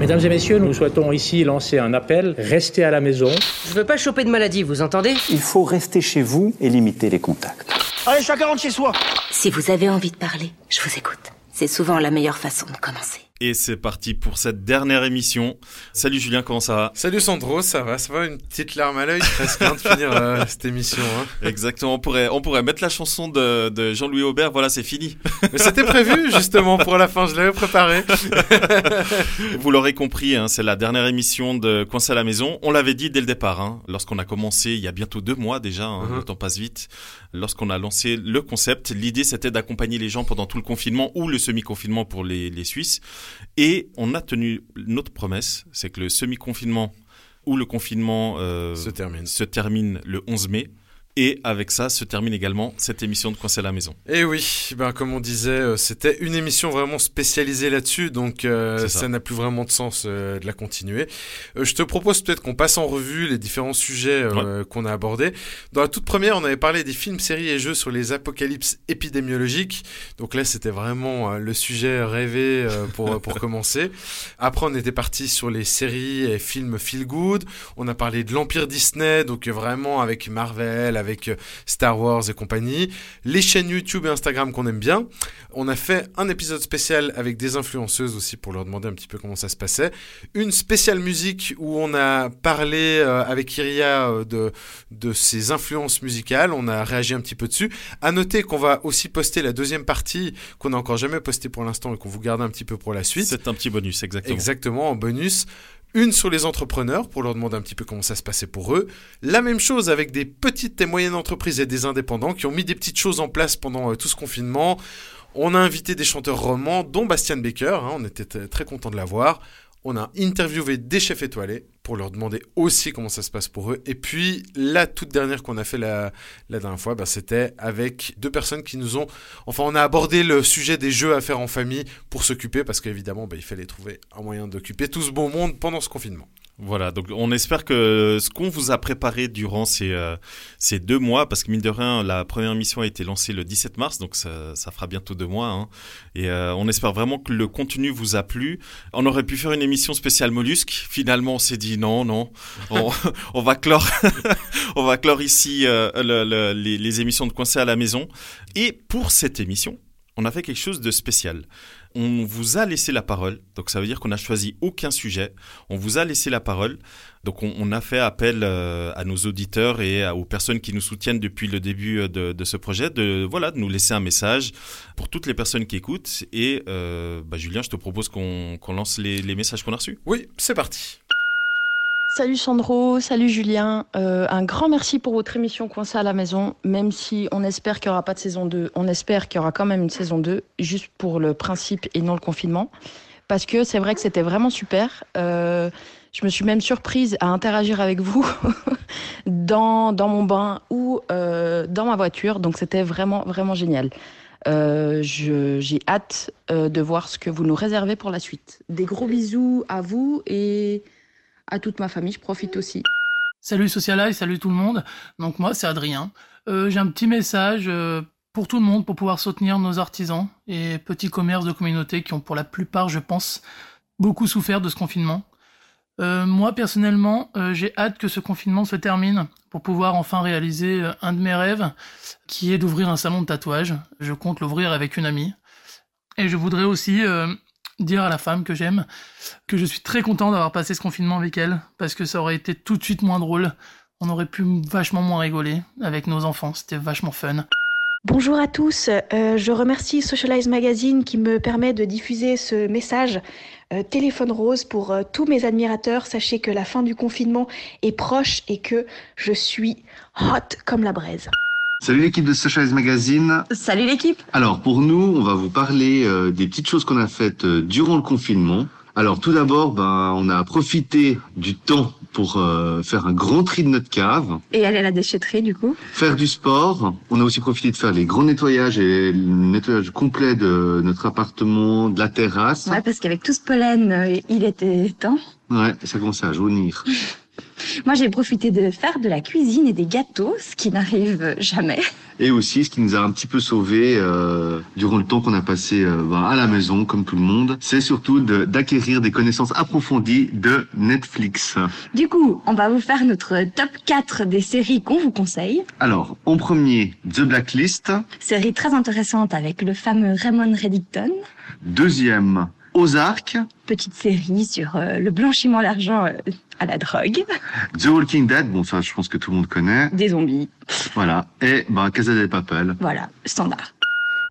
Mesdames et messieurs, nous souhaitons ici lancer un appel. Restez à la maison. Je veux pas choper de maladie, vous entendez? Il faut rester chez vous et limiter les contacts. Allez, chacun rentre chez soi. Si vous avez envie de parler, je vous écoute. C'est souvent la meilleure façon de commencer. Et c'est parti pour cette dernière émission. Salut Julien, comment ça va Salut Sandro, ça va, ça va, une petite larme à l'œil presque hein, de finir euh, cette émission. Hein. Exactement, on pourrait, on pourrait mettre la chanson de, de Jean-Louis Aubert, voilà c'est fini. Mais c'était prévu justement pour la fin, je l'avais préparé. Vous l'aurez compris, hein, c'est la dernière émission de Coincé à la maison. On l'avait dit dès le départ, hein, lorsqu'on a commencé il y a bientôt deux mois déjà, hein, Mhm. le temps passe vite. Lorsqu'on a lancé le concept, l'idée c'était d'accompagner les gens pendant tout le confinement ou le semi-confinement pour les, les Suisses. Et on a tenu notre promesse, c'est que le semi-confinement ou le confinement euh, Se termine. se termine le 11 mai. Et avec ça se termine également cette émission de Coincé à la maison. Et oui, ben comme on disait, euh, c'était une émission vraiment spécialisée là-dessus, donc euh, ça. n'a plus vraiment de sens euh, de la continuer. Euh, je te propose peut-être qu'on passe en revue les différents sujets qu'on a abordés. Dans la toute première, on avait parlé des films, séries et jeux sur les apocalypses épidémiologiques. Donc là, c'était vraiment le sujet rêvé pour pour commencer. Après, on était parti sur les séries et films feel good. On a parlé de l'empire Disney, donc vraiment avec Marvel, avec euh, Star Wars et compagnie. Les chaînes YouTube et Instagram qu'on aime bien. On a fait un épisode spécial avec des influenceuses aussi pour leur demander un petit peu comment ça se passait. Une spéciale musique où on a parlé euh, avec Iria euh, de, de ses influences musicales. On a réagi un petit peu dessus. À noter qu'on va aussi poster la deuxième partie qu'on n'a encore jamais postée pour l'instant et qu'on vous garde un petit peu pour la suite. C'est un petit bonus, exactement. Exactement, en bonus. Une sur les entrepreneurs pour leur demander un petit peu comment ça se passait pour eux. La même chose avec des petites et moyennes entreprises et des indépendants qui ont mis des petites choses en place pendant euh, tout ce confinement. On a invité des chanteurs romans, dont Bastian Baker. hein, on était très content de l'avoir. On a interviewé des chefs étoilés pour leur demander aussi comment ça se passe pour eux. Et puis, la toute dernière qu'on a fait la, dernière fois, bah, c'était avec deux personnes qui nous ont... Enfin, on a abordé le sujet des jeux à faire en famille pour s'occuper, parce qu'évidemment, bah, il fallait trouver un moyen d'occuper tout ce beau monde pendant ce confinement. Voilà, donc on espère que ce qu'on vous a préparé durant ces, euh, ces deux mois, parce que mine de rien, la première émission a été lancée le 17 mars, donc ça, fera bientôt deux mois, hein. et euh, on espère vraiment que le contenu vous a plu. On aurait pu faire une émission spéciale mollusque, finalement on s'est dit non, non, on, va clore, on va clore ici euh, le- le- les, les émissions de Coincé à la maison. Et pour cette émission, on a fait quelque chose de spécial. On vous a laissé la parole, donc ça veut dire qu'on n'a choisi aucun sujet. On vous a laissé la parole, donc on, a fait appel euh, à nos auditeurs et aux personnes qui nous soutiennent depuis le début euh, de, ce projet, de voilà, de nous laisser un message pour toutes les personnes qui écoutent. Et euh, bah, Julien, je te propose qu'on qu'on lance les, les messages qu'on a reçus. Oui, c'est parti. Salut Sandro, salut Julien. Euh, un grand merci pour votre émission Coincé à la maison. Même si on espère qu'il n'y aura pas de saison 2, on espère qu'il y aura quand même une saison 2, juste pour le principe et non le confinement. Parce que c'est vrai que c'était vraiment super. Euh, je me suis même surprise à interagir avec vous dans, dans mon bain ou euh, dans ma voiture. Donc c'était vraiment, vraiment génial. J'ai hâte de voir ce que vous nous réservez pour la suite. Des gros bisous à vous et à toute ma famille. Je profite aussi. Salut Socialize, salut tout le monde. Donc moi c'est Adrien. Euh, J'ai un petit message euh, pour tout le monde pour pouvoir soutenir nos artisans et petits commerces de communauté qui ont pour la plupart, je pense, beaucoup souffert de ce confinement. Euh, moi personnellement, euh, j'ai hâte que ce confinement se termine pour pouvoir enfin réaliser euh, un de mes rêves, qui est d'ouvrir un salon de tatouage. Je compte l'ouvrir avec une amie. Et je voudrais aussi euh, dire à la femme que j'aime que je suis très content d'avoir passé ce confinement avec elle, parce que ça aurait été tout de suite moins drôle. On aurait pu vachement moins rigoler avec nos enfants, c'était vachement fun. Bonjour à tous, Euh, je remercie Socialize Magazine qui me permet de diffuser ce message euh, téléphone rose pour euh, tous mes admirateurs. Sachez que la fin du confinement est proche et que je suis hot comme la braise. Salut l'équipe de Socialize Magazine. Salut l'équipe Alors pour nous, on va vous parler euh, des petites choses qu'on a faites euh, durant le confinement. Alors tout d'abord, ben, on a profité du temps pour euh, faire un grand tri de notre cave, Et aller à la déchetterie du coup faire du sport. On a aussi profité de faire les grands nettoyages et le nettoyage complet de notre appartement, de la terrasse. Ouais, parce qu'avec tout ce pollen, euh, il était temps. Ouais, ça commençait à jaunir. Moi, j'ai profité de faire de la cuisine et des gâteaux, ce qui n'arrive jamais. Et aussi, ce qui nous a un petit peu sauvés euh, durant le temps qu'on a passé euh, ben, à la maison, comme tout le monde, c'est surtout d'acquérir des connaissances approfondies de Netflix. Du coup, on va vous faire notre top 4 des séries qu'on vous conseille. Alors, en premier, The Blacklist. Série très intéressante avec le fameux Raymond Reddington. Deuxième, Ozark. Petite série sur euh, le blanchiment d'argent euh, à la drogue. The Walking Dead, bon ça je pense que tout le monde connaît. Des zombies. Voilà. Et bah, Casa del Papel. Voilà, standard.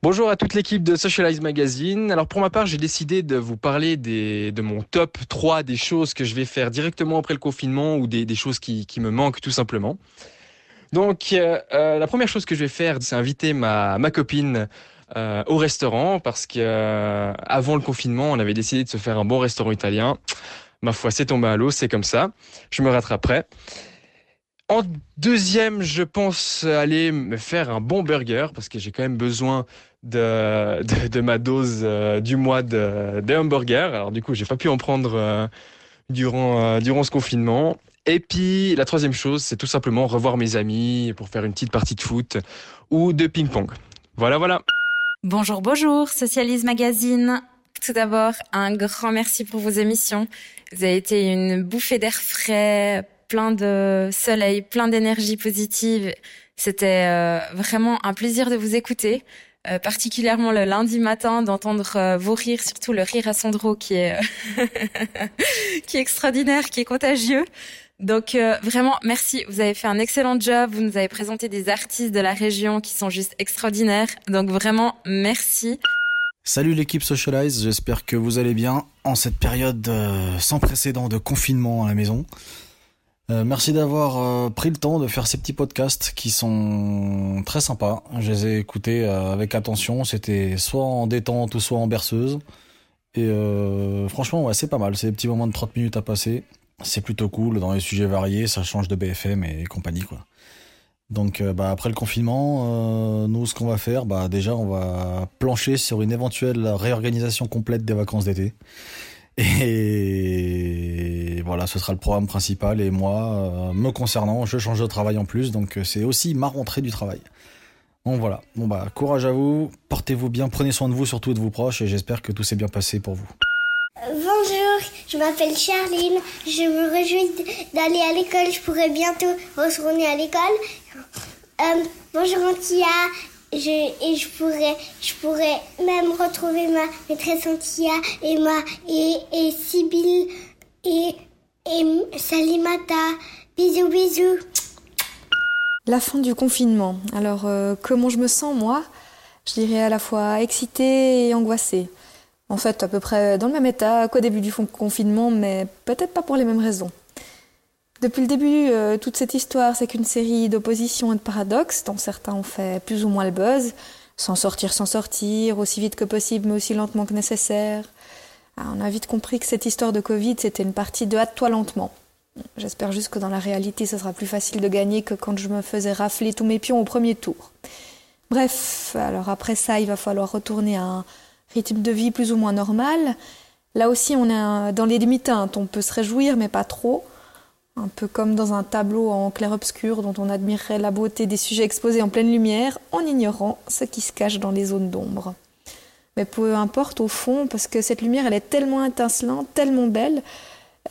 Bonjour à toute l'équipe de Socialize Magazine. Alors pour ma part, j'ai décidé de vous parler des, de mon top 3 des choses que je vais faire directement après le confinement ou des, des choses qui, qui, me manquent tout simplement. Donc euh, euh, la première chose que je vais faire, c'est inviter ma, ma copine euh, au restaurant parce que euh, avant le confinement, on avait décidé de se faire un bon restaurant italien. Ma foi, c'est tombé à l'eau, c'est comme ça. Je me rattraperai. En deuxième, je pense aller me faire un bon burger parce que j'ai quand même besoin de, de, ma dose euh, du mois de, de, hamburger. Alors du coup, j'ai pas pu en prendre durant, durant ce confinement. Et puis la troisième chose, c'est tout simplement revoir mes amis pour faire une petite partie de foot ou de ping-pong. Voilà, voilà. Bonjour, bonjour, Socialise Magazine. Tout d'abord, un grand merci pour vos émissions. Vous avez été une bouffée d'air frais, plein de soleil, plein d'énergie positive. C'était euh, vraiment un plaisir de vous écouter, euh, particulièrement le lundi matin, d'entendre euh, vos rires, surtout le rire à Sandro qui est qui est extraordinaire, qui est contagieux. Donc euh, vraiment, merci. Vous avez fait un excellent job. Vous nous avez présenté des artistes de la région qui sont juste extraordinaires. Donc vraiment, merci. Salut l'équipe Socialize, j'espère que vous allez bien en cette période euh, sans précédent de confinement à la maison. Euh, merci d'avoir pris le temps de faire ces petits podcasts qui sont très sympas. Je les ai écoutés avec attention, c'était soit en détente ou soit en berceuse. Et franchement, ouais, c'est pas mal, c'est des petits moments de 30 minutes à passer. C'est plutôt cool, dans les sujets variés, ça change de BFM et compagnie quoi. Donc bah, après le confinement, nous ce qu'on va faire, bah déjà on va plancher sur une éventuelle réorganisation complète des vacances d'été. Et voilà, ce sera le programme principal. Et moi, euh, me concernant, je change de travail en plus, donc c'est aussi ma rentrée du travail. Bon voilà, bon bah courage à vous, portez-vous bien, prenez soin de vous, surtout de vos proches, et j'espère que tout s'est bien passé pour vous. Bonjour, je m'appelle Charline, je me réjouis d'aller à l'école, je pourrai bientôt retourner à l'école. Euh, bonjour Antia, je, et je pourrais, je pourrais même retrouver ma maîtresse Antia et ma et, et Sibylle et, et Salimata. Bisous, bisous. La fin du confinement. Alors, euh, comment je me sens, moi? Je dirais à la fois excitée et angoissée. En fait, à peu près dans le même état qu'au début du confinement, mais peut-être pas pour les mêmes raisons. Depuis le début, euh, toute cette histoire, c'est qu'une série d'oppositions et de paradoxes, dont certains ont fait plus ou moins le buzz, sans sortir sans sortir, aussi vite que possible, mais aussi lentement que nécessaire. Ah, on a vite compris que cette histoire de Covid, c'était une partie de hâte-toi lentement. J'espère juste que dans la réalité, ce sera plus facile de gagner que quand je me faisais rafler tous mes pions au premier tour. Bref, alors après ça, il va falloir retourner à un rythme de vie plus ou moins normal. Là aussi, on est dans les demi-teintes. On peut se réjouir, mais pas trop un peu comme dans un tableau en clair-obscur dont on admirerait la beauté des sujets exposés en pleine lumière en ignorant ce qui se cache dans les zones d'ombre. Mais peu importe au fond, parce que cette lumière, elle est tellement étincelante, tellement belle,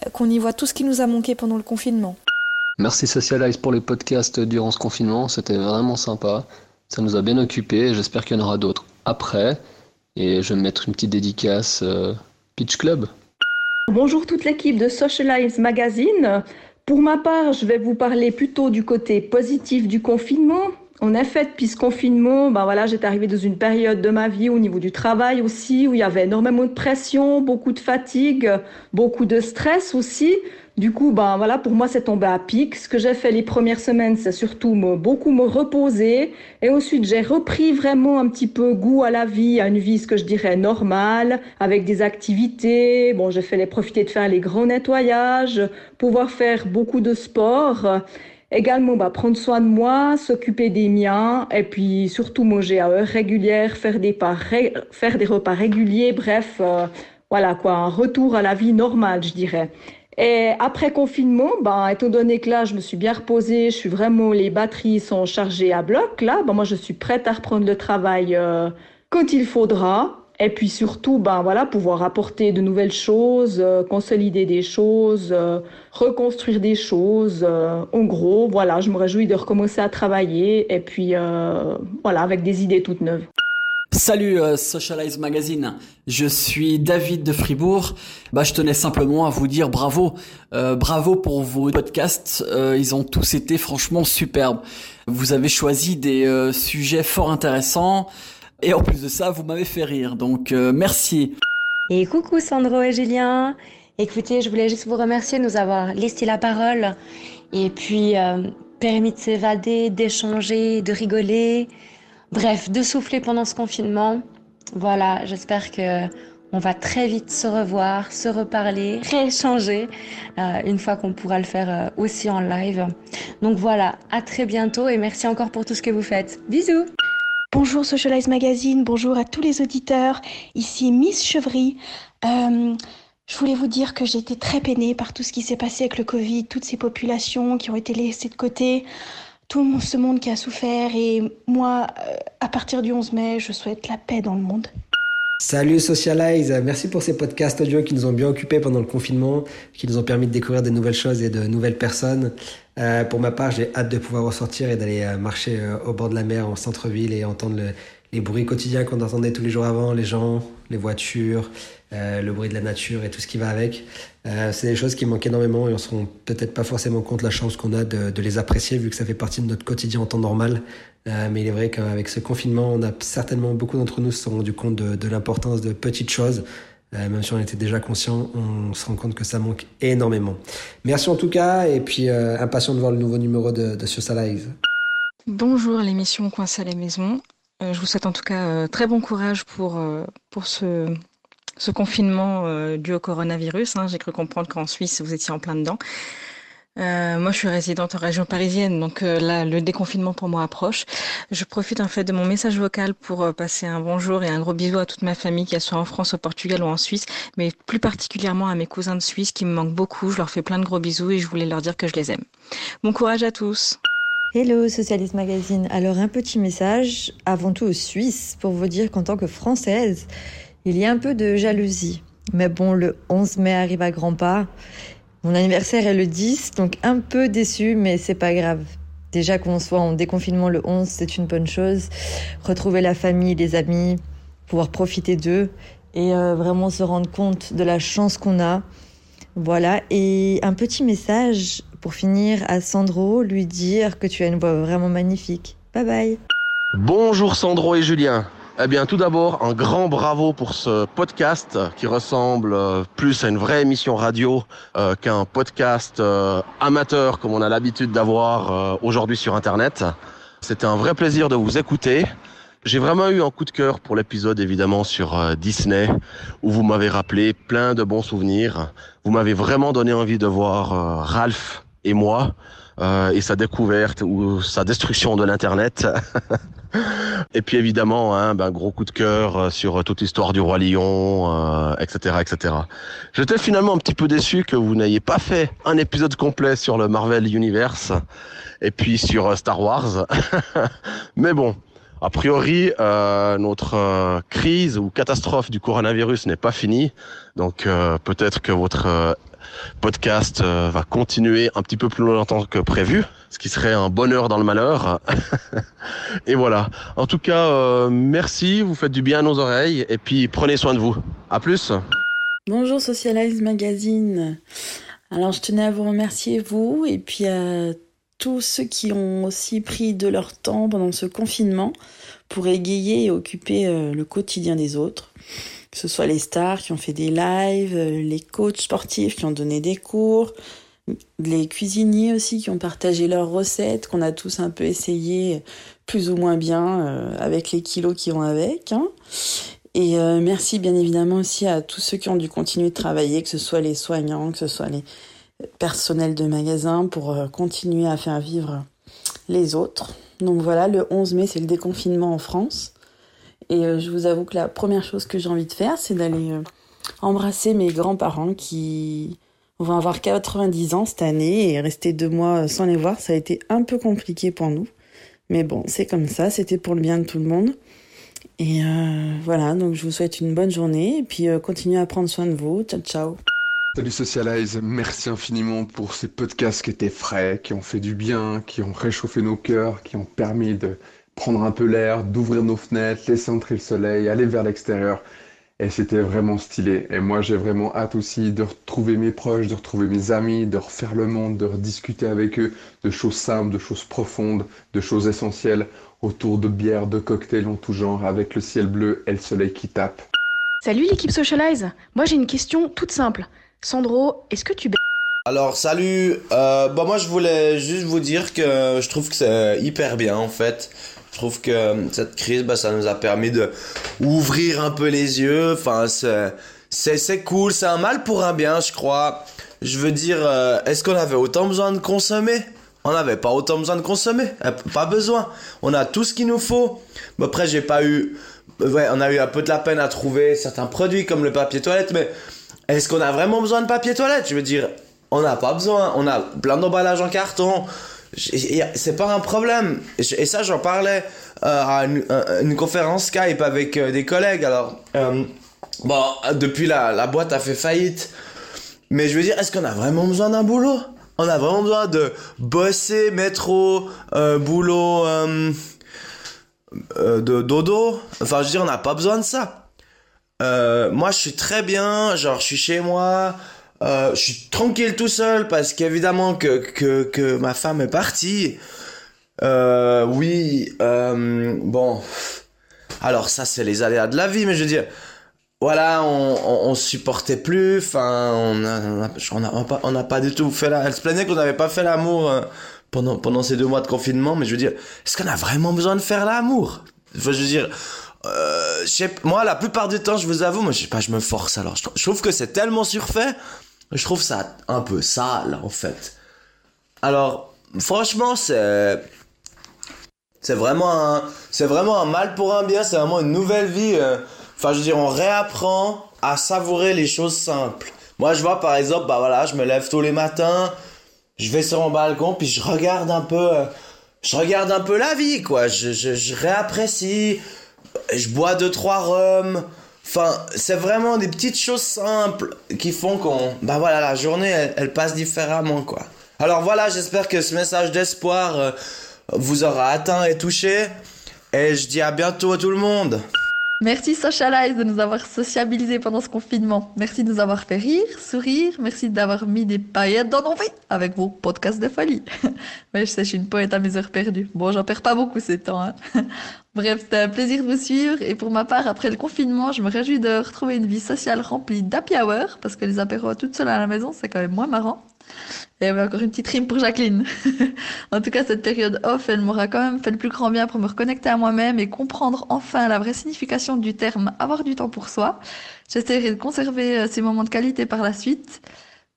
euh, qu'on y voit tout ce qui nous a manqué pendant le confinement. Merci Socialize pour les podcasts durant ce confinement, c'était vraiment sympa. Ça nous a bien occupés, j'espère qu'il y en aura d'autres après. Et je vais mettre une petite dédicace euh, Pitch Club. Bonjour toute l'équipe de Socialize Magazine. Pour ma part, je vais vous parler plutôt du côté positif du confinement. En effet, depuis ce confinement, ben voilà, j'étais arrivée dans une période de ma vie au niveau du travail aussi, où il y avait énormément de pression, beaucoup de fatigue, beaucoup de stress aussi. Du coup, ben voilà, pour moi, c'est tombé à pic. Ce que j'ai fait les premières semaines, c'est surtout me, beaucoup me reposer. Et ensuite, j'ai repris vraiment un petit peu goût à la vie, à une vie, ce que je dirais, normale, avec des activités. Bon, j'ai fait les profiter de faire les grands nettoyages, pouvoir faire beaucoup de sport. Également, bah, prendre soin de moi, s'occuper des miens, et puis surtout manger à heure régulière, faire des, faire des repas réguliers, bref, euh, voilà quoi, un retour à la vie normale, je dirais. Et après confinement, ben, étant donné que là, je me suis bien reposée, je suis vraiment, les batteries sont chargées à bloc, là, ben, moi, je suis prête à reprendre le travail euh, quand il faudra. Et puis surtout, ben voilà, pouvoir apporter de nouvelles choses, euh, consolider des choses, euh, reconstruire des choses. en gros, voilà, je me réjouis de recommencer à travailler et puis voilà, avec des idées toutes neuves. Salut euh, Socialize Magazine, je suis David de Fribourg. Bah, je tenais simplement à vous dire bravo, euh, bravo pour vos podcasts. Euh, ils ont tous été franchement superbes. Vous avez choisi des sujets fort intéressants et en plus de ça, vous m'avez fait rire. Donc merci. Et coucou Sandro et Julien. Écoutez, je voulais juste vous remercier de nous avoir laissé la parole et puis permis de s'évader, d'échanger, de rigoler. Bref, de souffler pendant ce confinement. Voilà, j'espère que on va très vite se revoir, se reparler, rééchanger euh, une fois qu'on pourra le faire euh, aussi en live. Donc voilà, à très bientôt et merci encore pour tout ce que vous faites. Bisous Bonjour Socialize Magazine, bonjour à tous les auditeurs. Ici Miss Chevry. Euh, je voulais vous dire que j'ai été très peinée par tout ce qui s'est passé avec le Covid, toutes ces populations qui ont été laissées de côté tout ce monde qui a souffert et moi, euh, à partir du 11 mai, je souhaite la paix dans le monde. Salut Socialize, merci pour ces podcasts audio qui nous ont bien occupés pendant le confinement, qui nous ont permis de découvrir de nouvelles choses et de nouvelles personnes. Euh, pour ma part, j'ai hâte de pouvoir ressortir et d'aller euh, marcher au bord de la mer en centre-ville et entendre les bruits quotidiens qu'on entendait tous les jours avant, les gens, les voitures, le bruit de la nature et tout ce qui va avec. Euh, c'est des choses qui manquent énormément et on se rend peut-être pas forcément compte la chance qu'on a de, les apprécier vu que ça fait partie de notre quotidien en temps normal. Euh, mais il est vrai qu'avec ce confinement, on a certainement beaucoup d'entre nous se sont rendu compte de, l'importance de petites choses. Euh, même si on était déjà conscient, on se rend compte que ça manque énormément. Merci en tout cas et puis impatient de voir le nouveau numéro de, de Live. Bonjour l'émission Coince à la maison. Je vous souhaite en tout cas très bon courage pour, pour ce ce confinement euh, dû au coronavirus. Hein, J'ai cru comprendre qu'en Suisse, vous étiez en plein dedans. Euh, moi, je suis résidente en région parisienne, donc euh, là, le déconfinement pour moi approche. Je profite en fait de mon message vocal pour passer un bonjour et un gros bisou à toute ma famille, qu'elle soit en France, au Portugal ou en Suisse, mais plus particulièrement à mes cousins de Suisse qui me manquent beaucoup. Je leur fais plein de gros bisous et je voulais leur dire que je les aime. Bon courage à tous. Hello Socialist Magazine. Alors un petit message avant tout aux Suisses pour vous dire qu'en tant que Française, il y a un peu de jalousie. Mais bon, le 11 mai arrive à grands pas. Mon anniversaire est le 10, donc un peu déçu, mais c'est pas grave. Déjà qu'on soit en déconfinement le 11, c'est une bonne chose. Retrouver la famille, les amis, pouvoir profiter d'eux et euh, vraiment se rendre compte de la chance qu'on a. Voilà, et un petit message pour finir à Sandro, lui dire que tu as une voix vraiment magnifique. Bye bye. Bonjour Sandro et Julien. Eh bien, tout d'abord, un grand bravo pour ce podcast qui ressemble euh, plus à une vraie émission radio euh, qu'un podcast euh, amateur comme on a l'habitude d'avoir aujourd'hui sur Internet. C'était un vrai plaisir de vous écouter. J'ai vraiment eu un coup de cœur pour l'épisode évidemment sur Disney où vous m'avez rappelé plein de bons souvenirs. Vous m'avez vraiment donné envie de voir Ralph et moi et sa découverte ou sa destruction de l'Internet. Et puis évidemment, un hein, ben, gros coup de cœur euh, sur euh, toute l'histoire du roi lion, etc., euh, etc. J'étais finalement un petit peu déçu que vous n'ayez pas fait un épisode complet sur le Marvel Universe et puis sur Star Wars. Mais bon, a priori, notre crise ou catastrophe du coronavirus n'est pas finie. Donc peut-être que votre podcast va continuer un petit peu plus longtemps que prévu ce qui serait un bonheur dans le malheur. et voilà. En tout cas, euh, merci, vous faites du bien à nos oreilles et puis prenez soin de vous. À plus. Bonjour Socialize Magazine. Alors je tenais à vous remercier vous et puis à tous ceux qui ont aussi pris de leur temps pendant ce confinement pour égayer et occuper euh, le quotidien des autres. Que ce soit les stars qui ont fait des lives, euh, les coachs sportifs qui ont donné des cours, les cuisiniers aussi qui ont partagé leurs recettes, qu'on a tous un peu essayé plus ou moins bien euh, avec les kilos qui vont avec. Hein. Et euh, merci bien évidemment aussi à tous ceux qui ont dû continuer de travailler, que ce soit les soignants, que ce soit les personnels de magasins, pour continuer à faire vivre les autres. Donc voilà, le 11 mai, c'est le déconfinement en France. Et je vous avoue que la première chose que j'ai envie de faire, c'est d'aller embrasser mes grands-parents qui vont avoir 90 ans cette année et rester deux mois sans les voir, ça a été un peu compliqué pour nous. Mais bon, c'est comme ça, c'était pour le bien de tout le monde. Et euh, voilà, donc je vous souhaite une bonne journée et puis euh, continuez à prendre soin de vous. Ciao, ciao. Salut Socialize, merci infiniment pour ces podcasts qui étaient frais, qui ont fait du bien, qui ont réchauffé nos cœurs, qui ont permis de prendre un peu l'air, d'ouvrir nos fenêtres, laisser entrer le soleil, aller vers l'extérieur. Et c'était vraiment stylé. Et moi, j'ai vraiment hâte aussi de retrouver mes proches, de retrouver mes amis, de refaire le monde, de rediscuter avec eux de choses simples, de choses profondes, de choses essentielles, autour de bières, de cocktails en tout genre, avec le ciel bleu et le soleil qui tape. Salut l'équipe Socialize. Moi, j'ai une question toute simple. Sandro, est-ce que tu alors salut, euh, bah moi je voulais juste vous dire que je trouve que c'est hyper bien en fait. Je trouve que euh, cette crise, bah, ça nous a permis de ouvrir un peu les yeux. Enfin, c'est cool, c'est un mal pour un bien, je crois. Je veux dire, euh, est-ce qu'on avait autant besoin de consommer? On n'avait pas autant besoin de consommer, pas besoin. On a tout ce qu'il nous faut. Mais après, j'ai pas eu, ouais, on a eu un peu de la peine à trouver certains produits comme le papier toilette, mais est-ce qu'on a vraiment besoin de papier toilette? Je veux dire, on n'a pas besoin. On a plein d'emballages en carton. C'est pas un problème. Et ça, j'en parlais euh, à une, conférence Skype avec euh, des collègues. Alors, euh, bon, depuis la, la boîte a fait faillite. Mais je veux dire, est-ce qu'on a vraiment besoin d'un boulot? On a vraiment besoin de bosser, métro, boulot, de dodo? Enfin, je veux dire, on n'a pas besoin de ça. Moi, je suis très bien, genre, je suis chez moi, je suis tranquille tout seul parce qu'évidemment que, que, ma femme est partie. Euh, oui, euh, bon. Alors, ça, c'est les aléas de la vie, mais je veux dire, voilà, on, on, supportait plus, enfin, on a, a, pas du tout fait la. Elle se plaignait qu'on n'avait pas fait l'amour euh, pendant, pendant ces deux mois de confinement, mais je veux dire, est-ce qu'on a vraiment besoin de faire l'amour? Je veux dire, euh, moi, la plupart du temps, je vous avoue, moi, je sais pas, je me force alors. Je, trouve que c'est tellement surfait, je trouve ça un peu sale, en fait. Alors, franchement, c'est. C'est vraiment un, c'est vraiment un mal pour un bien, c'est vraiment une nouvelle vie. Euh. Enfin, je veux dire, on réapprend à savourer les choses simples. Moi, je vois par exemple, bah voilà, je me lève tous les matins, je vais sur mon balcon, puis je regarde un peu, euh, je regarde un peu la vie, quoi. Je, je, je réapprécie je bois deux trois rhums. Enfin, c'est vraiment des petites choses simples qui font qu'on, bah voilà, la journée elle, passe différemment quoi. Alors voilà, j'espère que ce message d'espoir euh, vous aura atteint et touché. Et je dis à bientôt à tout le monde. Merci Socialize de nous avoir sociabilisés pendant ce confinement. Merci de nous avoir fait rire, sourire. Merci d'avoir mis des paillettes dans nos vies avec vos podcasts de folie. Mais je sais, je suis une poète à mes heures perdues. Bon, j'en perds pas beaucoup ces temps. Hein. Bref, c'était un plaisir de vous suivre. Et pour ma part, après le confinement, je me réjouis de retrouver une vie sociale remplie d'happy hour parce que les apéros toutes seules à la maison, c'est quand même moins marrant. Et encore une petite rime pour Jacqueline. en tout cas, cette période off, elle m'aura quand même fait le plus grand bien pour me reconnecter à moi-même et comprendre enfin la vraie signification du terme avoir du temps pour soi. J'essaierai de conserver euh, ces moments de qualité par la suite.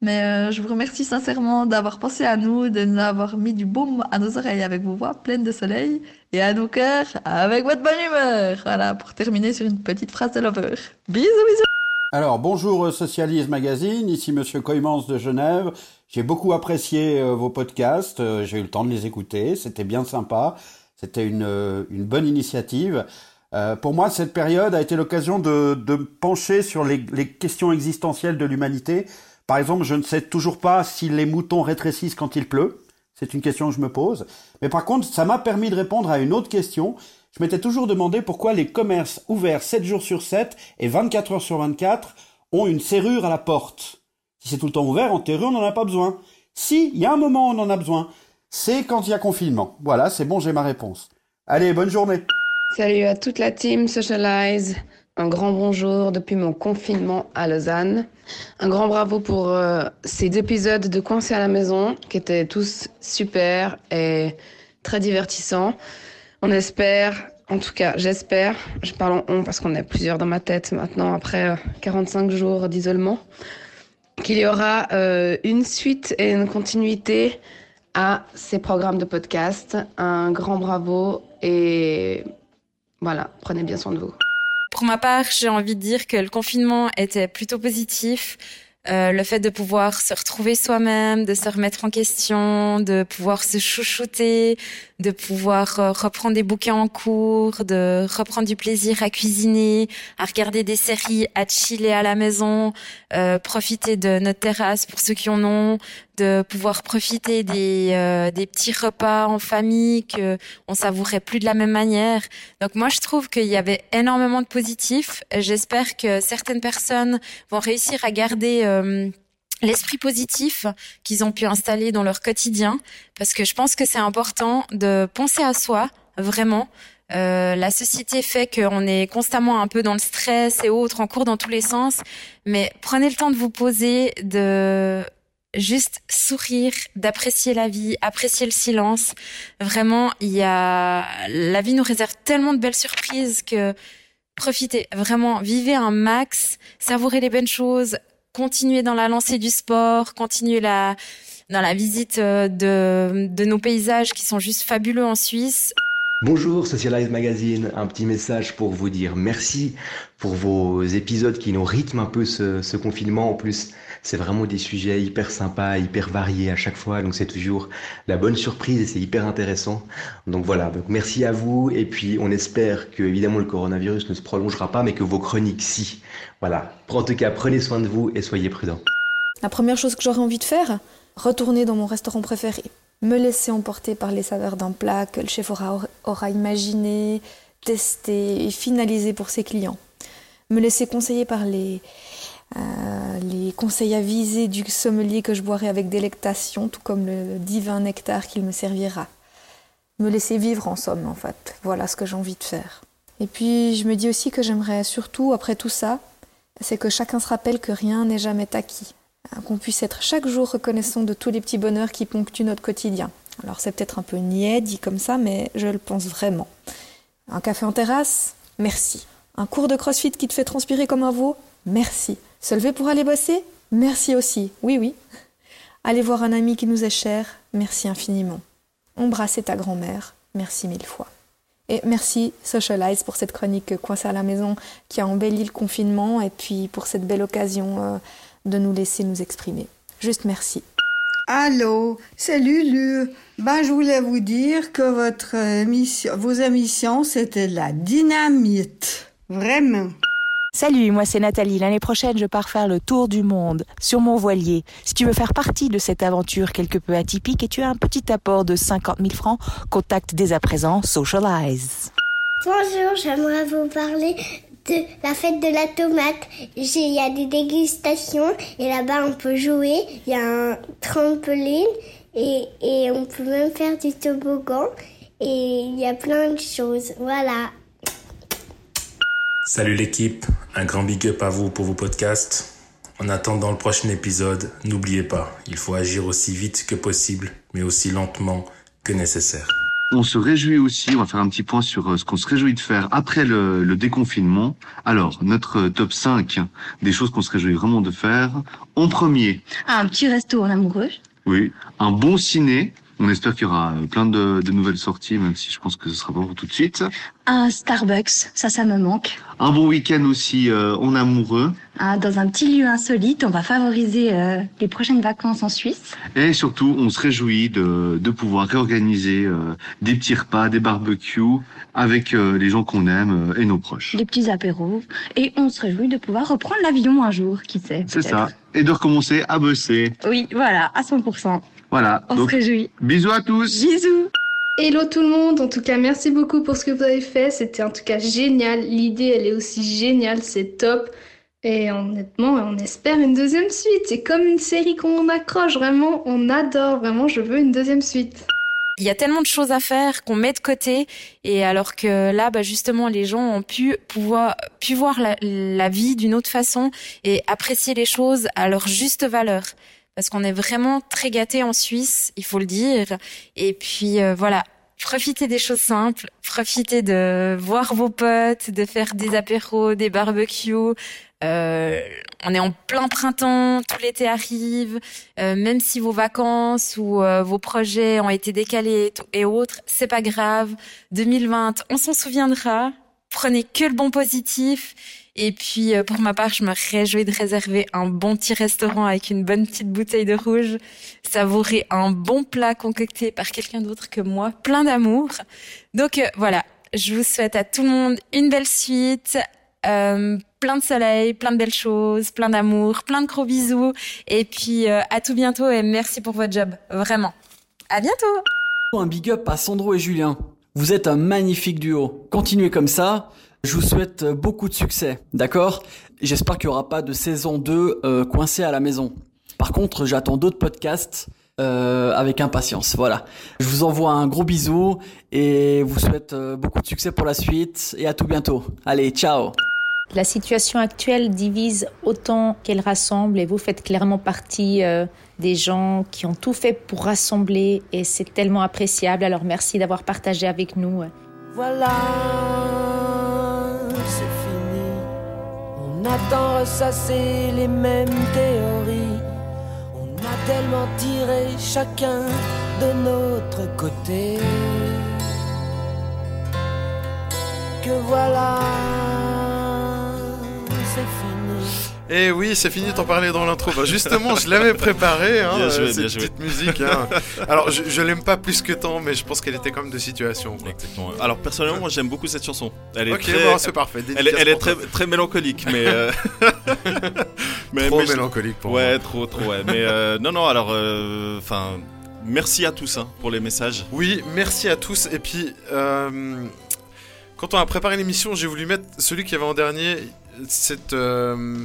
Mais euh, je vous remercie sincèrement d'avoir pensé à nous, de nous avoir mis du baume à nos oreilles avec vos voix pleines de soleil et à nos cœurs avec votre bonne humeur. Voilà, pour terminer sur une petite phrase de lover. Bisous, bisous alors, bonjour euh, Socialise Magazine, ici Monsieur Coymans de Genève. J'ai beaucoup apprécié euh, vos podcasts, euh, j'ai eu le temps de les écouter, c'était bien sympa, c'était une, une bonne initiative. pour moi, cette période a été l'occasion de, de me pencher sur les, les questions existentielles de l'humanité. Par exemple, je ne sais toujours pas si les moutons rétrécissent quand il pleut. C'est une question que je me pose. Mais par contre, ça m'a permis de répondre à une autre question je m'étais toujours demandé pourquoi les commerces ouverts 7 jours sur 7 et 24 heures sur 24 ont une serrure à la porte. Si c'est tout le temps ouvert, en théorie, on n'en a pas besoin. Si, il y a un moment où on en a besoin. C'est quand il y a confinement. Voilà, c'est bon, j'ai ma réponse. Allez, bonne journée. Salut à toute la team Socialize. Un grand bonjour depuis mon confinement à Lausanne. Un grand bravo pour euh, ces épisodes de Coincé à la maison qui étaient tous super et très divertissants. On espère, en tout cas, j'espère, je parle en on parce qu'on est plusieurs dans ma tête maintenant après 45 euh, jours d'isolement, qu'il y aura euh, une suite et une continuité à ces programmes de podcast. Un grand bravo et voilà, prenez bien soin de vous. Pour ma part, j'ai envie de dire que le confinement était plutôt positif. Euh, le fait de pouvoir se retrouver soi-même, de se remettre en question, de pouvoir se chouchouter, de pouvoir euh, reprendre des bouquins en cours, de reprendre du plaisir à cuisiner, à regarder des séries, à chiller à la maison, euh, profiter de notre terrasse pour ceux qui en ont, de pouvoir profiter des, euh, des petits repas en famille que on savourait plus de la même manière. Donc moi je trouve qu'il y avait énormément de positifs. J'espère que certaines personnes vont réussir à garder euh, l'esprit positif qu'ils ont pu installer dans leur quotidien parce que je pense que c'est important de penser à soi vraiment euh, la société fait qu'on est constamment un peu dans le stress et autres, en cours dans tous les sens. Mais prenez le temps de vous poser, de juste sourire, d'apprécier la vie, apprécier le silence. Vraiment, il y a la vie nous réserve tellement de belles surprises que profitez vraiment, vivez un max, savourez les bonnes choses, continuez dans la lancée du sport, continuez la dans la visite euh, de, de nos paysages qui sont juste fabuleux en Suisse. Bonjour Socialize Magazine, un petit message pour vous dire merci pour vos épisodes qui nous rythment un peu ce, ce confinement. En plus, c'est vraiment des sujets hyper sympas, hyper variés à chaque fois, donc c'est toujours la bonne surprise et c'est hyper intéressant. Donc voilà, donc merci à vous et puis on espère que évidemment le coronavirus ne se prolongera pas, mais que vos chroniques si. Voilà. En tout cas, prenez soin de vous et soyez prudents. La première chose que j'aurais envie de faire, retourner dans mon restaurant préféré me laisser emporter par les saveurs d'un plat que le chef aura, imaginé, testé et finalisé pour ses clients. Me laisser conseiller par les, euh, les conseils avisés du sommelier que je boirai avec délectation, tout comme le divin nectar qu'il me servira. Me laisser vivre en somme, en fait. Voilà ce que j'ai envie de faire. Et puis, je me dis aussi que j'aimerais surtout, après tout ça, c'est que chacun se rappelle que rien n'est jamais acquis. Hein, qu'on puisse être chaque jour reconnaissant de tous les petits bonheurs qui ponctuent notre quotidien. Alors c'est peut-être un peu niais dit comme ça, mais je le pense vraiment. Un café en terrasse Merci. Un cours de crossfit qui te fait transpirer comme un veau Merci. Se lever pour aller bosser Merci aussi. Oui, oui. Aller voir un ami qui nous est cher Merci infiniment. Embrasser ta grand-mère Merci mille fois. Et merci Socialize pour cette chronique coincée à la maison qui a embelli le confinement et puis pour cette belle occasion euh, de nous laisser nous exprimer. Juste merci. Allô, c'est Lulu. Ben, je voulais vous dire que votre vos émissions, c'était la dynamite. Vraiment. Salut, moi c'est Nathalie. L'année prochaine, je pars faire le tour du monde sur mon voilier. Si tu veux faire partie de cette aventure quelque peu atypique et tu as un petit apport de 50 000 francs, contacte dès à présent Socialize. Bonjour, j'aimerais vous parler de la fête de la tomate. Il y a des dégustations et là-bas on peut jouer. Il y a un trampoline et, et on peut même faire du toboggan et il y a plein de choses. Voilà. Salut l'équipe, un grand big up à vous pour vos podcasts. En attendant le prochain épisode, n'oubliez pas, il faut agir aussi vite que possible, mais aussi lentement que nécessaire. On se réjouit aussi, on va faire un petit point sur euh, ce qu'on se réjouit de faire après le, le déconfinement. Alors, notre top 5 des choses qu'on se réjouit vraiment de faire. En premier, Un petit resto en amoureux. oui, un bon ciné. On espère qu'il y aura euh, plein de, de nouvelles sorties, même si je pense que ce sera pas pour tout de suite. Un Starbucks, ça, ça me manque. Un bon week-end aussi euh, en amoureux. Ah, dans un petit lieu insolite, on va favoriser euh, les prochaines vacances en Suisse. Et surtout, on se réjouit de, de pouvoir réorganiser euh, des petits repas, des barbecues avec euh, les gens qu'on aime euh, et nos proches. Des petits apéros. Et on se réjouit de pouvoir reprendre l'avion un jour, qui sait. C'est ça. Et de recommencer à bosser. Oui, voilà, à 100%. Voilà. On Donc, se réjouit. Bisous à tous. Bisous. Hello tout le monde, en tout cas merci beaucoup pour ce que vous avez fait, c'était en tout cas génial, l'idée elle est aussi géniale, c'est top et honnêtement on espère une deuxième suite, c'est comme une série qu'on accroche, vraiment on adore, vraiment je veux une deuxième suite. Il y a tellement de choses à faire qu'on met de côté et alors que là bah justement les gens ont pu pouvoir pu voir la, la vie d'une autre façon et apprécier les choses à leur juste valeur parce qu'on est vraiment très gâtés en Suisse, il faut le dire et puis euh, voilà, profitez des choses simples, profitez de voir vos potes, de faire des apéros, des barbecues. Euh, on est en plein printemps, tout l'été arrive. Euh, même si vos vacances ou euh, vos projets ont été décalés et, et autres, c'est pas grave. 2020, on s'en souviendra. Prenez que le bon positif Et puis, euh, pour ma part, je me réjouis de réserver un bon petit restaurant avec une bonne petite bouteille de rouge, savourer un bon plat concocté par quelqu'un d'autre que moi, plein d'amour. Donc euh, voilà, je vous souhaite à tout le monde une belle suite, euh, plein de soleil, plein de belles choses, plein d'amour, plein de gros bisous. Et puis à tout bientôt et merci pour votre job, vraiment. À bientôt. Un big up à Sandro et Julien. Vous êtes un magnifique duo. Continuez comme ça. Je vous souhaite beaucoup de succès, d'accord? J'espère qu'il n'y aura pas de saison 2 euh, coincée à la maison. Par contre, j'attends d'autres podcasts euh, avec impatience. Voilà. Je vous envoie un gros bisou et vous souhaite euh, beaucoup de succès pour la suite et à tout bientôt. Allez, ciao La situation actuelle divise autant qu'elle rassemble et vous faites clairement partie euh, des gens qui ont tout fait pour rassembler et c'est tellement appréciable. Alors merci d'avoir partagé avec nous. Voilà, attend ressasser les mêmes théories. On a tellement tiré chacun de notre côté. Que voilà. Et oui, c'est fini d'en parler dans l'intro. Bah, justement, je l'avais préparé, hein, Bien joué, euh, cette bien joué. petite musique. hein. Alors, je, je l'aime pas plus que tant, mais je pense qu'elle était comme de situation. quoi. Exactement. Alors personnellement, moi j'aime beaucoup cette chanson. Elle est Ok, très, bon, c'est parfait. Elle, est- elle très, très mélancolique, mais, euh, Trop mélancolique pour ouais, moi. trop, trop, ouais. Mais euh, non, non. Alors, euh, enfin, merci à tous hein, pour les messages. Oui, merci à tous. Et puis, quand on a préparé l'émission, j'ai voulu mettre celui qui avait en dernier. Cette, euh,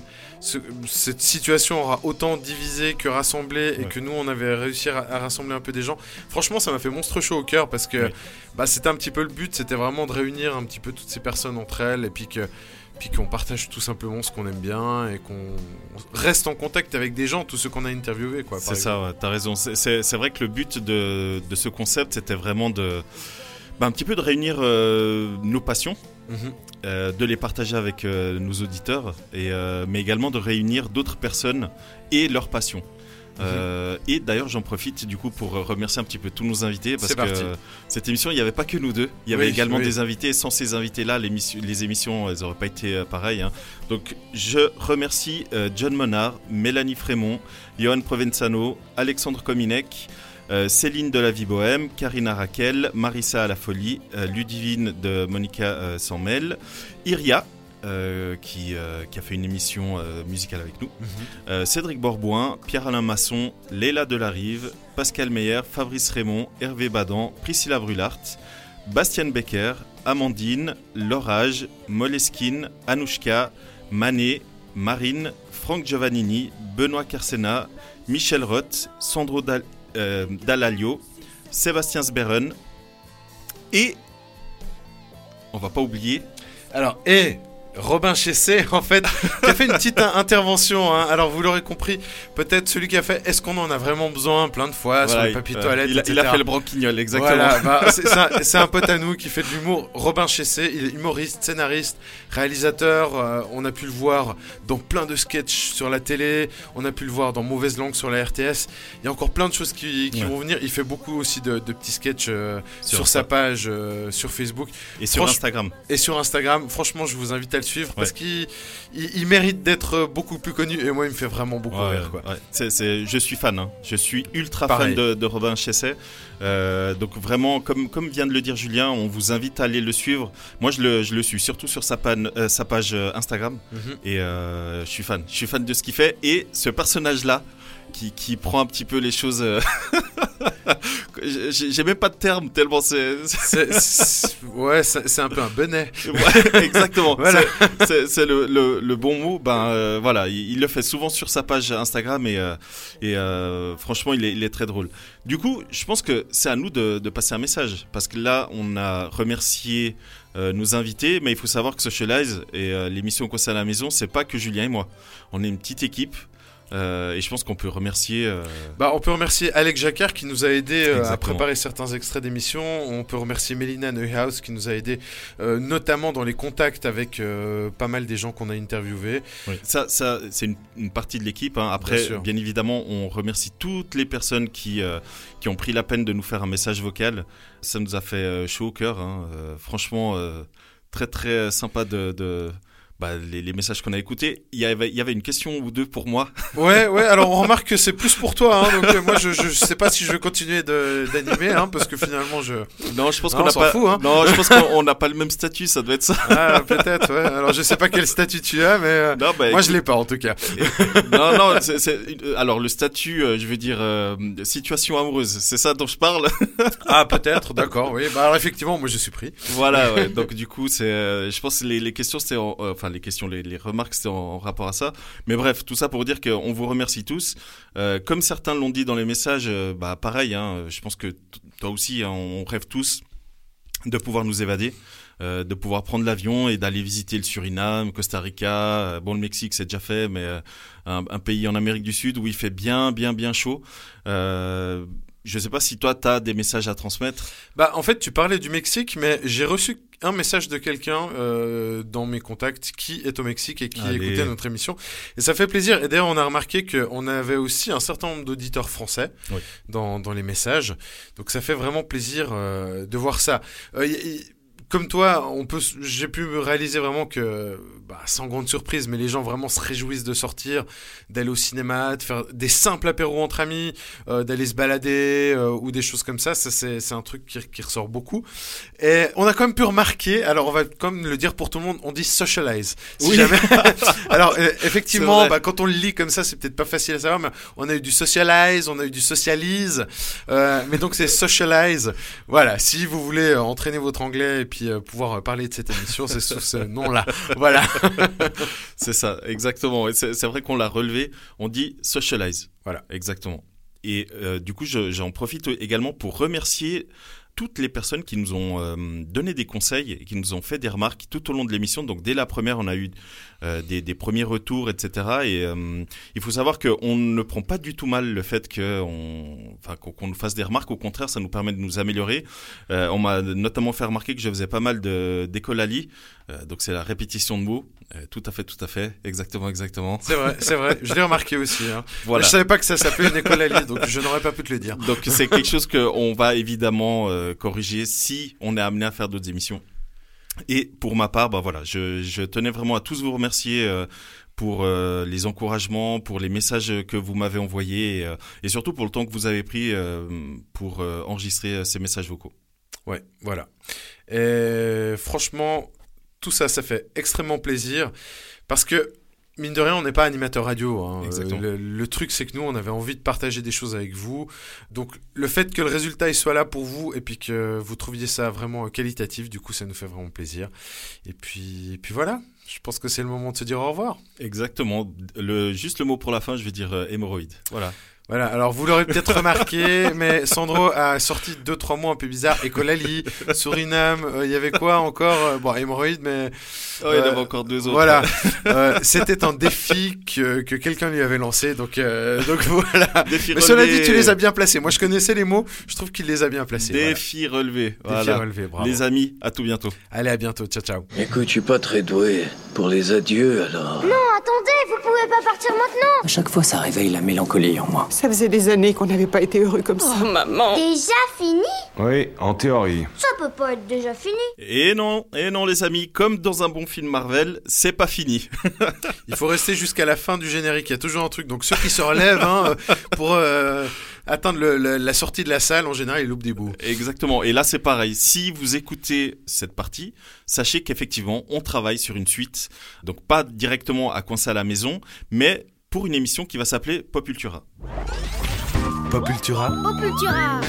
ce- cette situation aura autant divisé que rassemblé et que nous on avait réussi à, à rassembler un peu des gens. Franchement, ça m'a fait monstre chaud au cœur parce que bah, c'était un petit peu le but, c'était vraiment de réunir un petit peu toutes ces personnes entre elles et puis que puis qu'on partage tout simplement ce qu'on aime bien et qu'on reste en contact avec des gens, tous ceux qu'on a interviewés C'est ça, ouais, t'as raison. C'est vrai que le but de, de ce concept, c'était vraiment de. bah, un petit peu de réunir euh, nos passions, Mhm. Euh, de les partager avec euh, nos auditeurs, et, euh, mais également de réunir d'autres personnes et leurs passions. Euh, et d'ailleurs, j'en profite du coup pour remercier un petit peu tous nos invités parce que parti. cette émission, il n'y avait pas que nous deux. Il y avait Oui, également oui. des invités. Sans ces invités-là, les émissions, elles n'auraient pas été pareilles. hein. Donc, je remercie John Monard, Mélanie Frémont, Johan Provenzano, Alexandre Kominek, euh, Céline de la Vie Bohème, Karina Raquel, Marissa à la Folie, euh, Ludivine de Monica euh, Sammel, Iria. qui, qui a fait une émission musicale avec nous. Mhm. Cédric Borbouin, Pierre-Alain Masson, Léla Delarive, Pascal Meyer, Fabrice Raymond, Hervé Badan, Priscilla Brulart, Bastien Becker, Amandine, Lorage, Moleskine, Anouchka, Manet, Marine, Franck Giovannini, Benoît Kersena, Michel Roth, Sandro Dal- euh, Dallalio, Sébastien Sberen et on va pas oublier Alors, et Robin Chessé, en fait, qui a fait une petite in- intervention. hein. Alors, vous l'aurez compris, peut-être celui qui a fait Est-ce qu'on en a vraiment besoin plein de fois sur les papiers il- toilettes il a- il a etc. fait le branquignol, exactement. Voilà, bah, c'est un, pote à nous qui fait de l'humour. Robin Chessé, il est humoriste, scénariste, réalisateur. euh, on a pu le voir dans plein de sketchs sur la télé. On a pu le voir dans Mauvaise Langue sur la RTS. Il y a encore plein de choses qui, qui Ouais. vont venir. Il fait beaucoup aussi de, de petits sketchs euh, Sur sa page euh, sur Facebook. Et sur Franch- Instagram. Et sur Instagram. Franchement, je vous invite à le suivre parce qu'il il, il mérite d'être beaucoup plus connu. Et moi, il me fait vraiment beaucoup Ouais, rire. Quoi. ouais. Je suis fan, hein. je suis ultra Pareil. fan de, de Robin Chesset. Euh, donc vraiment, comme, comme vient de le dire Julien, on vous invite à aller le suivre. Moi, je le, je le suis surtout sur sa, euh, sa page euh, Instagram. Mhm. Et euh, je suis fan. Je suis fan de ce qu'il fait. Et ce personnage-là, qui, qui prend un petit peu les choses... euh, J'ai même pas de terme tellement c'est... Ouais, c'est un peu un bonnet. Ouais, exactement. Voilà. C'est- le, le, le bon mot. Ben euh, voilà, il, il le fait souvent sur sa page Instagram et, euh, et euh, franchement, il est, il est très drôle. Du coup, je pense que c'est à nous de, de passer un message parce que là, on a remercié euh, nos invités, mais il faut savoir que Socialize et euh, l'émission Conseil à la maison, c'est pas que Julien et moi. On est une petite équipe. Euh, et je pense qu'on peut remercier. euh, Bah, on peut remercier Alex Jacquard qui nous a aidé euh, à préparer certains extraits d'émissions. On peut remercier Mélina Neuhaus qui nous a aidé notamment dans les contacts avec pas mal des gens qu'on a interviewés. Oui. Ça, ça c'est une, une partie de l'équipe. hein. Après, Bien évidemment, on remercie toutes les personnes qui, qui ont pris la peine de nous faire un message vocal. Ça nous a fait chaud au cœur. hein. Franchement, très très sympa de, de, bah, les, les messages qu'on a écoutés. Il y avait, il y avait une question ou deux pour moi. Ouais, ouais. Alors on remarque que c'est plus pour toi. Hein, donc euh, moi, je, je sais pas si je vais continuer d'animer, hein, parce que finalement, je. Non, je pense qu'on on n'a pas. fout, hein. Non, je pense qu'on n'a pas le même statut. Ça doit être ça. Ah, peut-être, ouais. Alors, je sais pas quel statut tu as, mais euh, Non, bah, moi, je écoute- l'ai pas, en tout cas. non, non. c'est- c'est une- alors le statut, euh, je veux dire euh, situation amoureuse. C'est ça dont je parle? Ah, peut-être, d'accord, oui. Bah, alors, effectivement, moi, je suis pris. Voilà, ouais. Donc du coup, c'est, euh, je pense que les, les questions, c'était, euh, enfin les questions, les, les remarques, c'était en, rapport à ça. Mais bref, tout ça pour dire qu'on vous remercie tous. Euh, comme certains l'ont dit dans les messages, euh, bah pareil. Hein, je pense que toi aussi, hein, on rêve tous de pouvoir nous évader. euh, de pouvoir prendre l'avion et d'aller visiter le Suriname, Costa Rica, bon le Mexique c'est déjà fait, mais un pays en Amérique du Sud où il fait bien bien bien chaud. Je sais pas si toi tu as des messages à transmettre. Bah, en fait, tu parlais du Mexique, mais j'ai reçu un message de quelqu'un euh, dans mes contacts qui est au Mexique et qui Allez. écoutait notre émission. Et ça fait plaisir. Et d'ailleurs, on a remarqué qu'on avait aussi un certain nombre d'auditeurs français Oui. dans, dans les messages. Donc ça fait vraiment plaisir euh, de voir ça. Euh, y- y- comme toi, on peut, s- j'ai pu me réaliser vraiment que, bah, sans grande surprise, mais les gens vraiment se réjouissent de sortir, d'aller au cinéma, de faire des simples apéros entre amis, euh, d'aller se balader euh, ou des choses comme ça. Ça, c'est, un truc qui, qui ressort beaucoup. Et on a quand même pu remarquer, alors on va même le dire pour tout le monde, on dit socialize. Si Oui. jamais- alors euh, effectivement, bah, quand on le lit comme ça, c'est peut-être pas facile à savoir, mais on a eu du socialize, on a eu du socialise, mais donc c'est socialize. Voilà, si vous voulez entraîner votre anglais et puis euh, pouvoir euh, parler de cette émission, c'est sous ce nom-là. Voilà. c'est ça, exactement. C'est vrai qu'on l'a relevé. On dit socialize. Voilà, exactement. Et euh, du coup, je- j'en profite également pour remercier toutes les personnes qui nous ont euh, donné des conseils et qui nous ont fait des remarques tout au long de l'émission. Donc dès la première, on a eu euh, des, premiers retours, etc. Et euh, il faut savoir qu'on ne prend pas du tout mal le fait qu'on nous fasse des remarques. Au contraire, ça nous permet de nous améliorer. On m'a notamment fait remarquer que je faisais pas mal d'écolalie. Euh, donc c'est la répétition de mots. Euh, tout à fait, tout à fait, exactement, exactement. C'est vrai, c'est vrai. Je l'ai remarqué aussi. Hein. Voilà. Je savais pas que ça s'appelait une écolalie, donc je n'aurais pas pu te le dire. Donc c'est quelque chose qu'on va évidemment euh, corriger si on est amené à faire d'autres émissions. Et pour ma part, bah voilà, je, je tenais vraiment à tous vous remercier pour euh, les encouragements, pour les messages que vous m'avez envoyés et, euh, et surtout pour le temps que vous avez pris euh, pour enregistrer ces messages vocaux. Ouais, voilà. Et franchement, tout ça, ça fait extrêmement plaisir parce que mine de rien, on n'est pas animateur radio. hein. Euh, Le, le truc, c'est que nous, on avait envie de partager des choses avec vous. Donc, le fait que le résultat il soit là pour vous et puis que vous trouviez ça vraiment qualitatif, du coup, ça nous fait vraiment plaisir. Et puis, et puis voilà. Je pense que c'est le moment de se dire au revoir. Exactement. Le, juste le mot pour la fin, je vais dire euh, hémorroïde. Voilà. Voilà, alors vous l'aurez peut-être remarqué, mais Sandro a sorti deux trois mots un peu bizarres. Écolalie, Suriname, euh, il y avait quoi encore Euh, Bon, hémorroïde, mais... Oh, il y en avait encore deux autres. Voilà, Euh, c'était un défi que, que quelqu'un lui avait lancé, donc, euh, donc voilà. Défi mais cela dit, tu les as bien placés. Moi, je connaissais les mots, je trouve qu'il les a bien placés. voilà. Défi relevé. Défi relevé, bravo. Les amis, à tout bientôt. Allez, à bientôt, ciao ciao. Écoute, je suis pas très doué pour les adieux, alors. Non, attendez, vous pouvez pas partir maintenant. À chaque fois, ça réveille la mélancolie en moi. Ça faisait des années qu'on n'avait pas été heureux comme ça. maman Déjà fini Oui, en théorie. Ça peut pas être déjà fini. Et non, et non les amis, comme dans un bon film Marvel, c'est pas fini. Il faut rester jusqu'à la fin du générique. Il y a toujours un truc. Donc ceux qui se relèvent hein, euh, pour euh, atteindre le- le- la sortie de la salle, en général, ils loupent des bouts. Exactement. Et là, c'est pareil. Si vous écoutez cette partie, sachez qu'effectivement, on travaille sur une suite. Donc, pas directement à coincer à la maison, mais pour une émission qui va s'appeler Popultura. Popultura Popultura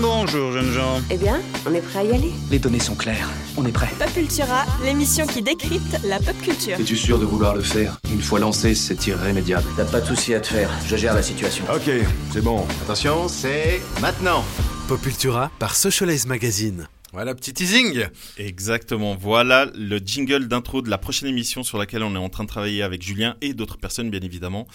Bonjour, jeunes gens. Eh bien, on est prêt à y aller? Les données sont claires. On est prêt. Popultura, l'émission qui décrypte la pop culture. Es-tu sûr de vouloir le faire? Une fois lancé, c'est irrémédiable. T'as pas de souci à te faire. Je gère la situation. Ok, c'est bon. Attention, c'est maintenant. Popultura par Socialize Magazine. Voilà, petit teasing. Exactement. Voilà le jingle d'intro de la prochaine émission sur laquelle on est en train de travailler avec Julien et d'autres personnes, bien évidemment,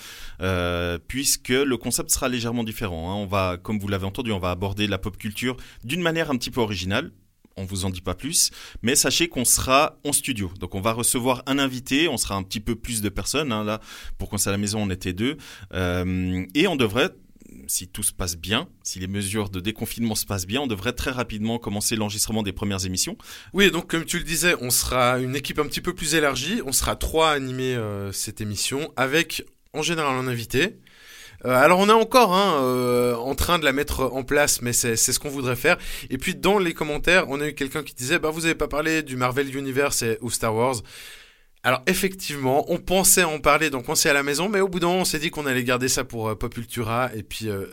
euh, puisque le concept sera légèrement différent. hein. On va, comme vous l'avez entendu, on va aborder la pop culture d'une manière un petit peu originale. On vous en dit pas plus, mais sachez qu'on sera en studio. Donc on va recevoir un invité, on sera un petit peu plus de personnes. hein, là, pour qu'on à la maison, on était deux, Euh, et on devrait si tout se passe bien, si les mesures de déconfinement se passent bien, on devrait très rapidement commencer l'enregistrement des premières émissions. Oui, donc comme tu le disais, on sera une équipe un petit peu plus élargie. On sera trois à animer euh, cette émission avec en général un invité. Euh, alors on est encore hein, euh, en train de la mettre en place, mais c'est ce qu'on voudrait faire. Et puis dans les commentaires, on a eu quelqu'un qui disait bah vous avez pas parlé du Marvel Universe et, ou Star Wars. Alors effectivement, on pensait en parler donc on s'est à la maison, mais au bout d'un moment on s'est dit qu'on allait garder ça pour euh, Popultura et puis euh,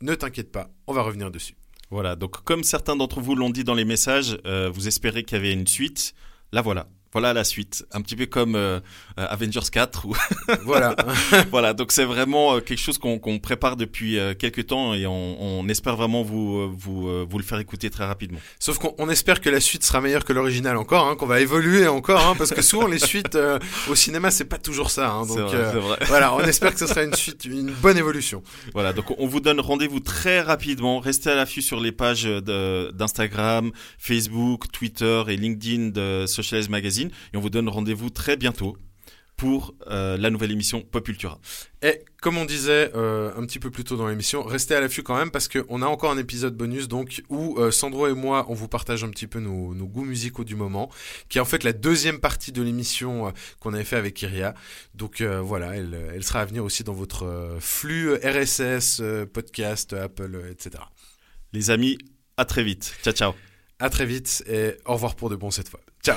ne t'inquiète pas, on va revenir dessus. Voilà, donc comme certains d'entre vous l'ont dit dans les messages, euh, vous espérez qu'il y avait une suite. Là voilà, voilà la suite, un petit peu comme euh, Avengers 4 ou voilà. voilà, donc c'est vraiment euh, quelque chose qu'on prépare depuis euh, quelques temps et on, on espère vraiment vous vous vous le faire écouter très rapidement. Sauf qu'on on espère que la suite sera meilleure que l'original encore, hein, qu'on va évoluer encore, hein, parce que souvent les suites euh, au cinéma c'est pas toujours ça. Hein, donc vrai, euh, voilà, on espère que ce sera une suite, une bonne évolution. Voilà, donc on vous donne rendez-vous très rapidement. Restez à l'affût sur les pages d'Instagram, Facebook, Twitter et LinkedIn de Socialize Magazine. Et on vous donne rendez-vous très bientôt pour euh, la nouvelle émission Popultura. Et comme on disait euh, un petit peu plus tôt dans l'émission, restez à l'affût quand même parce qu'on a encore un épisode bonus donc où euh, Sandro et moi on vous partage un petit peu nos, nos goûts musicaux du moment, qui est en fait la deuxième partie de l'émission qu'on avait fait avec Iria. Donc voilà, elle, elle sera à venir aussi dans votre flux RSS, podcast, Apple, etc. Les amis, à très vite. Ciao ciao. À très vite et au revoir pour de bon cette fois. Ciao.